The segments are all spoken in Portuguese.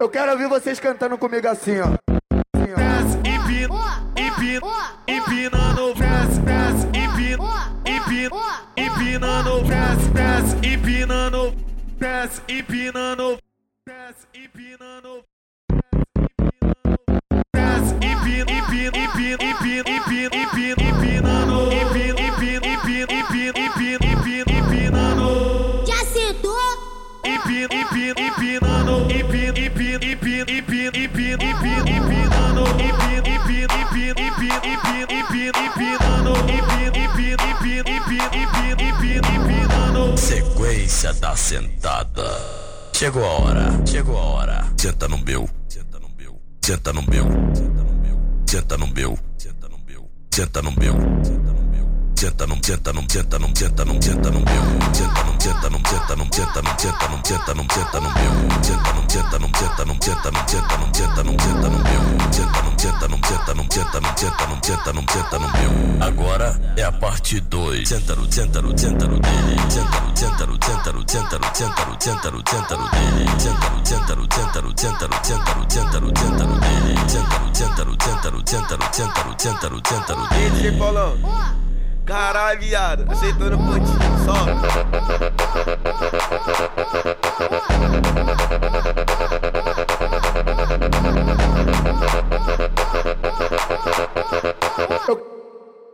Eu quero ouvir vocês cantando comigo assim, ó. Assim, ó. Desce, empina, empina, empinando, desce, desce, empina, empina, empinando, desce, desce, empinando, desce, empinando, desce, empinando. Desce, empina, empina, empina, empina, empina, empina, empinando, empina, empina, empinando, empina, empina, empina, empina, empina, empina, empinando. Sequência da sentada. Chegou a hora, chegou a hora. Senta no meu, senta no meu, senta no meu, senta no meu, senta no meu, senta no meu, senta no meu, senta no meu. Senta no, senta no, senta no, senta no, senta no meu, senta no, senta no, senta no, senta no, senta no, senta no, senta no meu, senta no, senta no, senta no, senta no, senta no, senta no, senta no meu, senta no, senta no, senta no, senta no, senta no, senta no, senta no meu. Agora é a parte 2. Senta no, senta no, senta no dele, senta no, senta no, senta no, senta no, senta no, senta no, senta no dele, senta no, senta no, senta no, senta no, senta no, senta no, senta no dele, senta no, senta no, senta no, senta no, senta no, senta no, senta no dele. DJ Paulão. Caralho, viado. Aceitando pontinho só. Eu,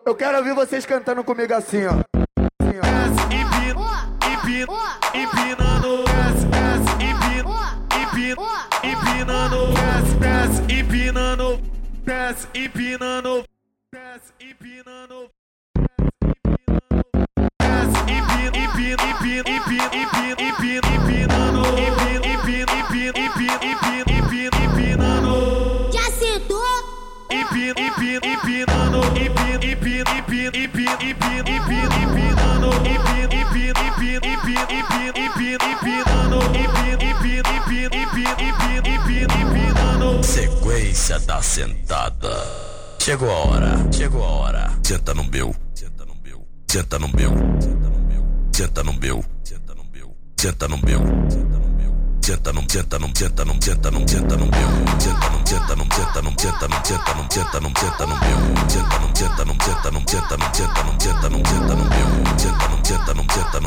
eu quero ouvir vocês cantando comigo assim, ó. Assim, ó. Desce, empina, empina, empinando, empinando. Sequência da sentada. Chegou a hora, chegou a hora. Senta no meu, senta no meu, senta no meu, senta no meu, senta no meu, senta no meu, senta no senta no, senta no, senta no, senta no meu, senta no, senta no, senta no, senta no, senta no, senta no, senta no meu, senta no, senta no, senta no, senta no, senta no, senta no, senta no meu,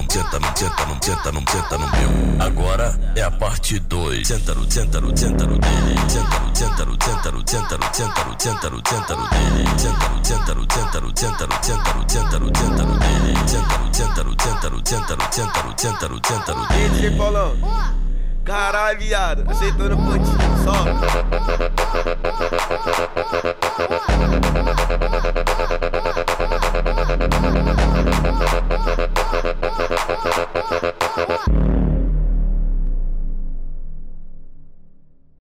senta no, senta no, senta no, senta no, no meu. Agora é a parte 2. Senta no, senta no, senta no dele, senta no, senta no, senta no, senta no, senta no, senta no, senta no dele, senta no, senta no, senta no, senta no, senta no, senta no, senta no dele, senta no, senta no, senta no, senta no, senta no, senta no, senta no dele. DJ Paulão. Caralho, viado. Aceitando pontinho só.